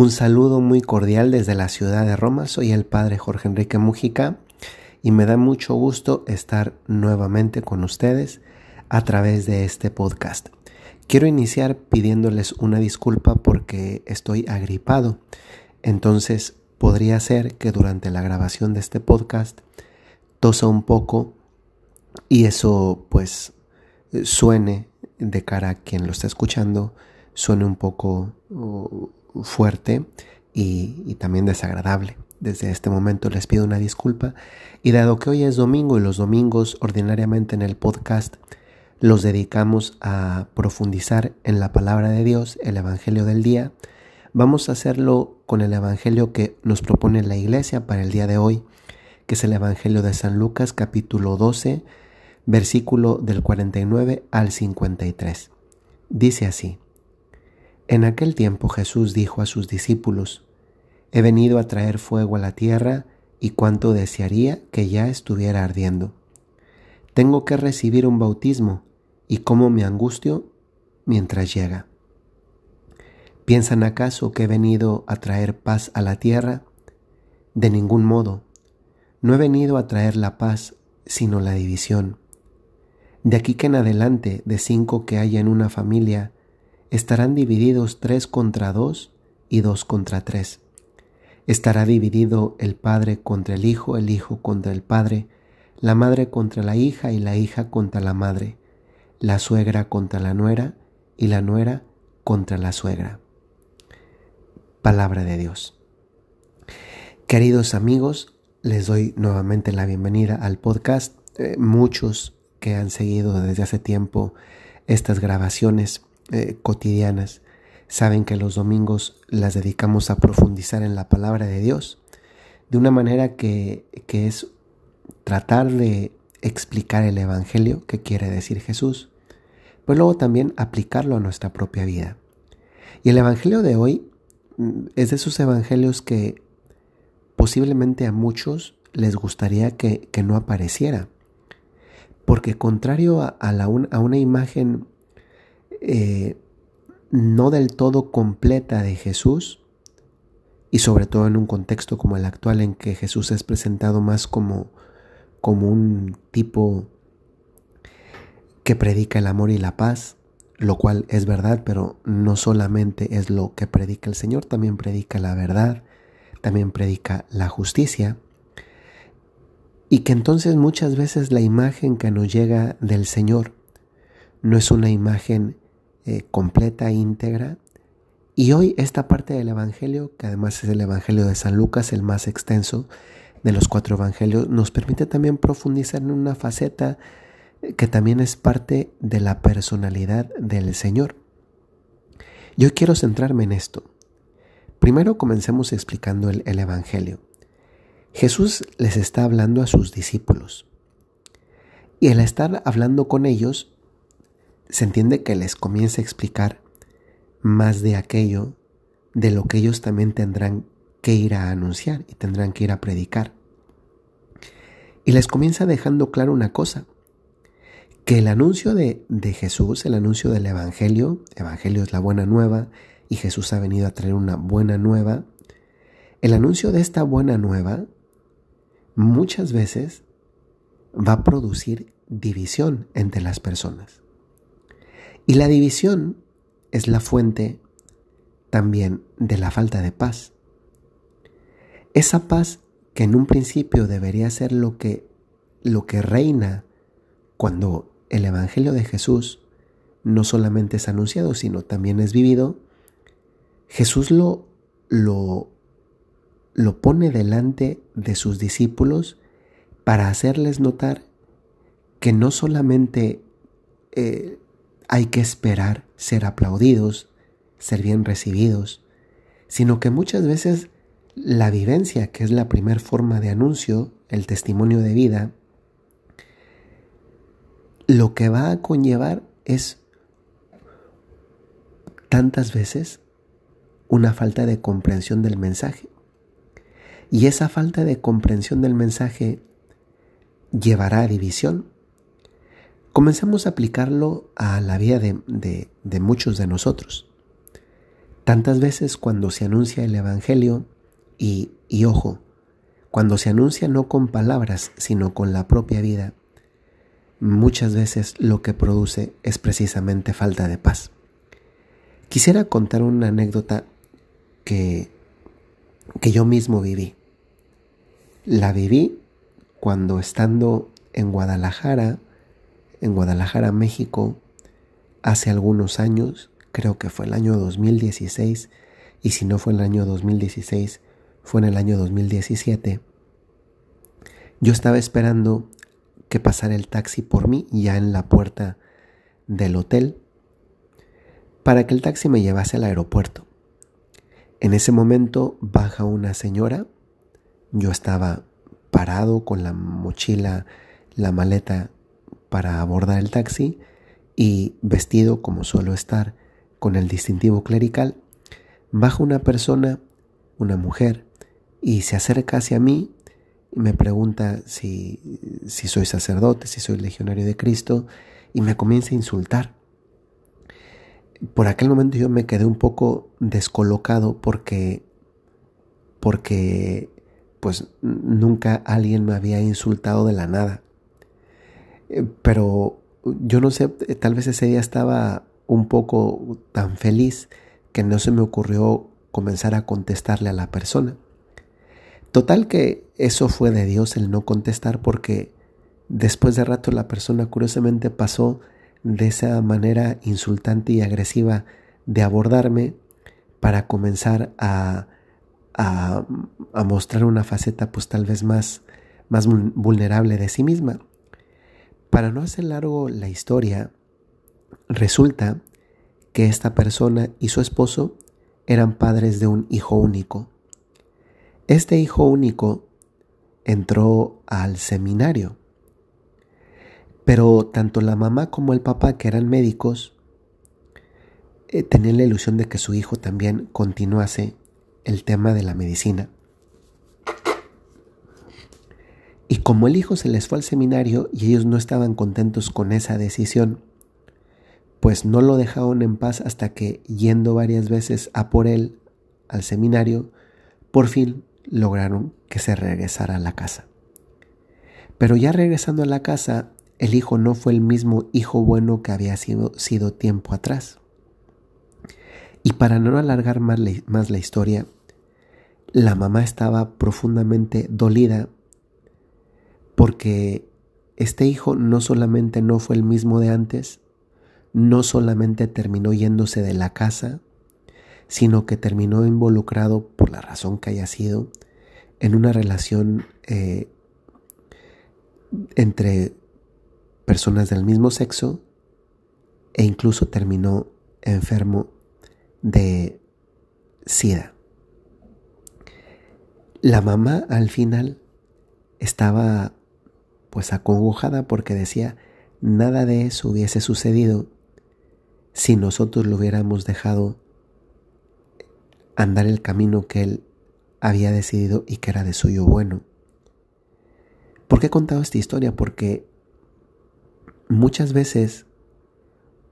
Un saludo muy cordial desde la ciudad de Roma. Soy el padre Jorge Enrique Mujica y me da mucho gusto estar nuevamente con ustedes a través de este podcast. Quiero iniciar pidiéndoles una disculpa porque estoy agripado. Entonces podría ser que durante la grabación de este podcast tosa un poco y eso pues suene de cara a quien lo está escuchando, suene un poco fuerte y, también desagradable. Desde este momento les pido una disculpa y dado que hoy es domingo y los domingos ordinariamente en el podcast los dedicamos a profundizar en la palabra de Dios, el Evangelio del día, vamos a hacerlo con el Evangelio que nos propone la iglesia para el día de hoy, que es el Evangelio de San Lucas capítulo 12, versículo del 49 al 53. Dice así. En aquel tiempo Jesús dijo a sus discípulos, He venido a traer fuego a la tierra y cuánto desearía que ya estuviera ardiendo. Tengo que recibir un bautismo y cómo me angustio mientras llega. ¿Piensan acaso que he venido a traer paz a la tierra? De ningún modo. No he venido a traer la paz, sino la división. De aquí que en adelante, de cinco que haya en una familia, estarán divididos tres contra dos y dos contra tres. Estará dividido el padre contra el hijo, el hijo contra el padre, la madre contra la hija y la hija contra la madre, la suegra contra la nuera y la nuera contra la suegra. Palabra de Dios. Queridos amigos, les doy nuevamente la bienvenida al podcast. Eh, muchos que han seguido desde hace tiempo estas grabaciones eh, cotidianas saben que los domingos las dedicamos a profundizar en la palabra de Dios de una manera que, que es tratar de explicar el Evangelio que quiere decir Jesús, pero luego también aplicarlo a nuestra propia vida. Y el Evangelio de hoy mm, es de esos Evangelios que posiblemente a muchos les gustaría que, que no apareciera, porque contrario a, la a una imagen eh, no del todo completa de Jesús, y sobre todo en un contexto como el actual en que Jesús es presentado más como, como un tipo que predica el amor y la paz, lo cual es verdad, pero no solamente es lo que predica el Señor, también predica la verdad, también predica la justicia, y que entonces muchas veces la imagen que nos llega del Señor no es una imagen eh, completa, íntegra. Y hoy esta parte del Evangelio, que además es el Evangelio de San Lucas, el más extenso de los cuatro Evangelios, nos permite también profundizar en una faceta que también es parte de la personalidad del Señor. Yo quiero centrarme en esto. Primero comencemos explicando el Evangelio. Jesús les está hablando a sus discípulos. Y al estar hablando con ellos, se entiende que les comienza a explicar más de aquello de lo que ellos también tendrán que ir a anunciar y tendrán que ir a predicar. Y les comienza dejando claro una cosa, que el anuncio de, de, Jesús, el anuncio del Evangelio, Evangelio es la buena nueva y Jesús ha venido a traer una buena nueva, el anuncio de esta buena nueva muchas veces va a producir división entre las personas. Y la división es la fuente también de la falta de paz. Esa paz que en un principio debería ser lo que, lo que reina cuando el Evangelio de Jesús no solamente es anunciado, sino también es vivido, Jesús lo, lo, lo pone delante de sus discípulos para hacerles notar que no solamente eh, hay que esperar ser aplaudidos, ser bien recibidos, sino que muchas veces la vivencia, que es la primera forma de anuncio, el testimonio de vida, lo que va a conllevar es tantas veces una falta de comprensión del mensaje. Y esa falta de comprensión del mensaje llevará a división, Comencemos a aplicarlo a la vida de, muchos de nosotros. Tantas veces cuando se anuncia el Evangelio, y, y ojo, cuando se anuncia no con palabras, sino con la propia vida, muchas veces lo que produce es precisamente falta de paz. Quisiera contar una anécdota que, que yo mismo viví. La viví cuando estando en Guadalajara, en Guadalajara, México, hace algunos años, creo que fue el año 2016, y si no fue el año 2016, fue en el año 2017, yo estaba esperando que pasara el taxi por mí ya en la puerta del hotel para que el taxi me llevase al aeropuerto. En ese momento baja una señora, yo estaba parado con la mochila, la maleta para abordar el taxi y vestido como suelo estar con el distintivo clerical, baja una persona, una mujer, y se acerca hacia mí y me pregunta si, si soy sacerdote, si soy legionario de Cristo, y me comienza a insultar. Por aquel momento yo me quedé un poco descolocado porque, porque pues nunca alguien me había insultado de la nada. Eh, pero yo no sé, tal vez ese día estaba un poco tan feliz que no se me ocurrió comenzar a contestarle a la persona. Total que eso fue de Dios el no contestar porque después de rato la persona curiosamente pasó de esa manera insultante y agresiva de abordarme para comenzar a, a, mostrar una faceta pues tal vez más, más vulnerable de sí misma. Para no hacer largo la historia, resulta que esta persona y su esposo eran padres de un hijo único. Este hijo único entró al seminario, pero tanto la mamá como el papá, que eran médicos, eh, tenían la ilusión de que su hijo también continuase el tema de la medicina. Y como el hijo se les fue al seminario y ellos no estaban contentos con esa decisión, pues no lo dejaron en paz hasta que, yendo varias veces a por él al seminario, por fin lograron que se regresara a la casa. Pero ya regresando a la casa, el hijo no fue el mismo hijo bueno que había sido, tiempo atrás. Y para no alargar más la, más la historia, la mamá estaba profundamente dolida porque este hijo no solamente no fue el mismo de antes, no solamente terminó yéndose de la casa, sino que terminó involucrado, por la razón que haya sido, en una relación eh, entre personas del mismo sexo e incluso terminó enfermo de SIDA. La mamá al final estaba pues acongojada porque decía nada de eso hubiese sucedido si nosotros lo hubiéramos dejado andar el camino que Él había decidido y que era de suyo bueno. ¿Por qué he contado esta historia? Porque muchas veces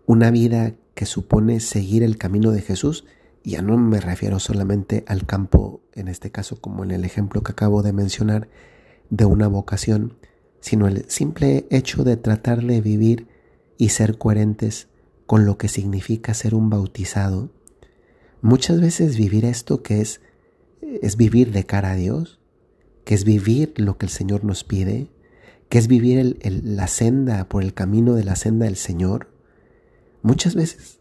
una vida que supone seguir el camino de Jesús, ya no me refiero solamente al campo, en este caso como en el ejemplo que acabo de mencionar, de una vocación, sino el simple hecho de tratar de vivir y ser coherentes con lo que significa ser un bautizado, Muchas veces vivir esto que es, es vivir de cara a Dios, que es vivir lo que el Señor nos pide, que es vivir la senda por el camino de la senda del Señor, muchas veces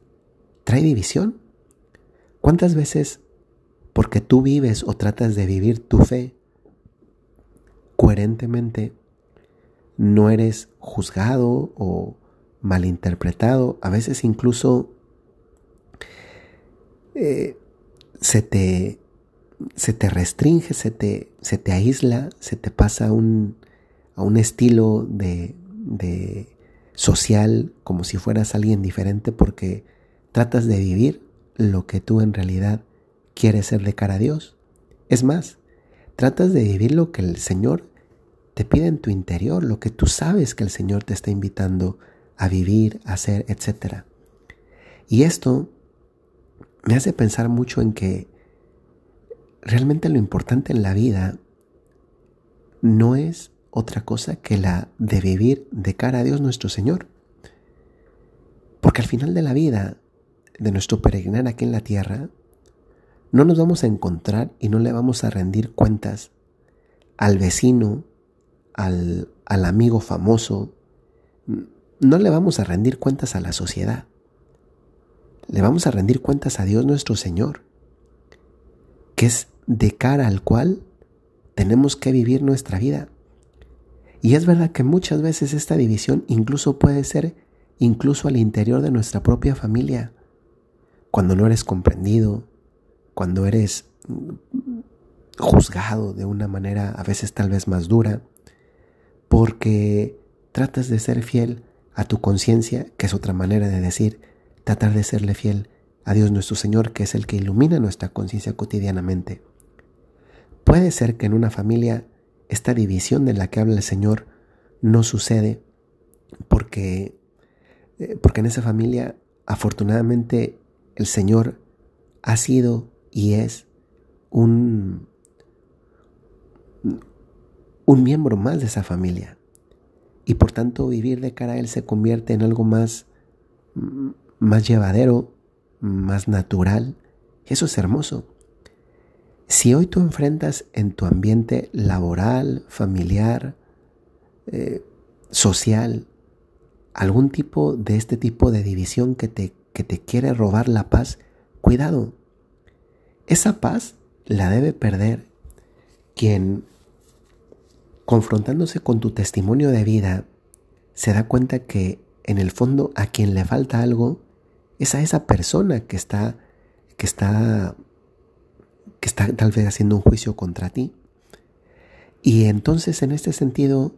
trae división. ¿Cuántas veces, porque tú vives o tratas de vivir tu fe coherentemente, no eres juzgado o malinterpretado, a veces incluso eh, se, te, se te restringe, se te, se te aísla, se te pasa un, a un estilo de, de social como si fueras alguien diferente porque tratas de vivir lo que tú en realidad quieres ser de cara a Dios. Es más, tratas de vivir lo que el Señor te pide en tu interior, lo que tú sabes que el Señor te está invitando a vivir, a hacer, etc. Y esto me hace pensar mucho en que realmente lo importante en la vida no es otra cosa que la de vivir de cara a Dios nuestro Señor. Porque al final de la vida, de nuestro peregrinar aquí en la tierra, no nos vamos a encontrar y no le vamos a rendir cuentas al vecino, al, al amigo famoso, no le vamos a rendir cuentas a la sociedad. Le vamos a rendir cuentas a Dios nuestro Señor, que es de cara al cual tenemos que vivir nuestra vida. Y es verdad que muchas veces esta división incluso puede ser incluso al interior de nuestra propia familia, cuando no eres comprendido, cuando eres juzgado de una manera a veces tal vez más dura, porque tratas de ser fiel a tu conciencia, que es otra manera de decir, tratar de serle fiel a Dios nuestro Señor, que es el que ilumina nuestra conciencia cotidianamente. Puede ser que en una familia esta división de la que habla el Señor no sucede porque, eh, porque en esa familia afortunadamente el Señor ha sido y es un, un miembro más de esa familia. Y por tanto vivir de cara a Él se convierte en algo más, más llevadero, más natural. Eso es hermoso. Si hoy tú enfrentas en tu ambiente laboral, familiar, eh, social, algún tipo de este tipo de división que te, que te quiere robar la paz, cuidado. Esa paz la debe perder quien confrontándose con tu testimonio de vida, se da cuenta que en el fondo a quien le falta algo es a esa persona que está, que está, que está tal vez haciendo un juicio contra ti. Y entonces en este sentido,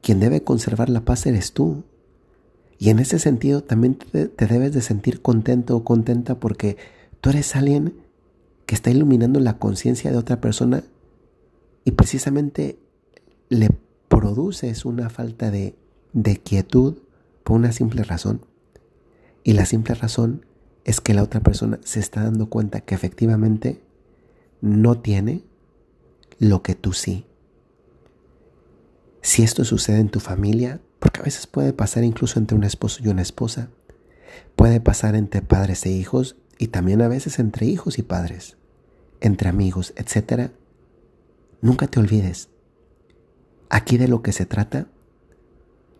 quien debe conservar la paz eres tú. Y en ese sentido también te, te debes de sentir contento o contenta porque tú eres alguien que está iluminando la conciencia de otra persona y precisamente le produces una falta de, de quietud por una simple razón. Y la simple razón es que la otra persona se está dando cuenta que efectivamente no tiene lo que tú sí. Si esto sucede en tu familia, porque a veces puede pasar incluso entre un esposo y una esposa, puede pasar entre padres e hijos y también a veces entre hijos y padres, entre amigos, etc. Nunca te olvides Aquí de lo que se trata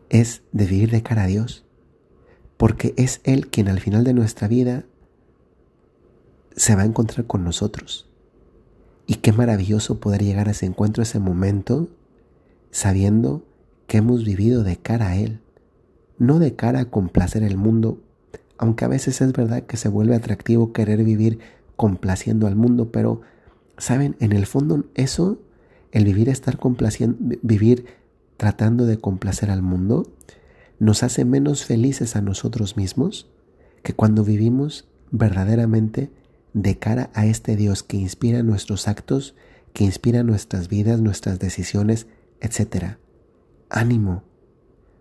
es de vivir de cara a Dios, porque es Él quien al final de nuestra vida se va a encontrar con nosotros. Y qué maravilloso poder llegar a ese encuentro, ese momento, sabiendo que hemos vivido de cara a Él, no de cara a complacer el mundo, aunque a veces es verdad que se vuelve atractivo querer vivir complaciendo al mundo, pero, ¿saben? En el fondo eso el vivir estar complaciendo, vivir tratando de complacer al mundo, nos hace menos felices a nosotros mismos que cuando vivimos verdaderamente de cara a este Dios que inspira nuestros actos, que inspira nuestras vidas, nuestras decisiones, etc. Ánimo,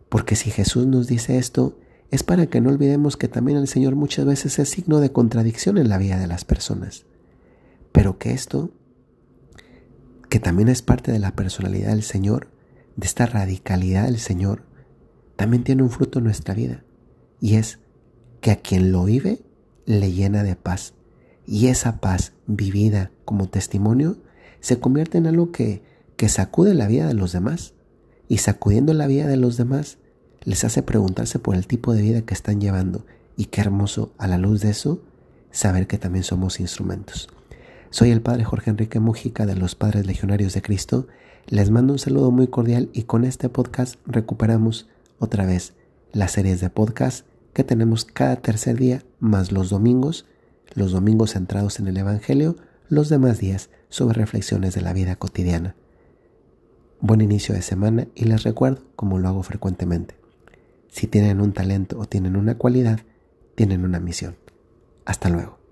porque si Jesús nos dice esto, es para que no olvidemos que también el Señor muchas veces es signo de contradicción en la vida de las personas, pero que esto que también es parte de la personalidad del Señor, de esta radicalidad del Señor, también tiene un fruto en nuestra vida. Y es que a quien lo vive le llena de paz. Y esa paz vivida como testimonio se convierte en algo que, que sacude la vida de los demás. Y sacudiendo la vida de los demás les hace preguntarse por el tipo de vida que están llevando. Y qué hermoso a la luz de eso saber que también somos instrumentos. Soy el Padre Jorge Enrique Mujica de los Padres Legionarios de Cristo. Les mando un saludo muy cordial y con este podcast recuperamos otra vez las series de podcast que tenemos cada tercer día más los domingos, los domingos centrados en el Evangelio, los demás días sobre reflexiones de la vida cotidiana. Buen inicio de semana y les recuerdo, como lo hago frecuentemente, si tienen un talento o tienen una cualidad, tienen una misión. Hasta luego.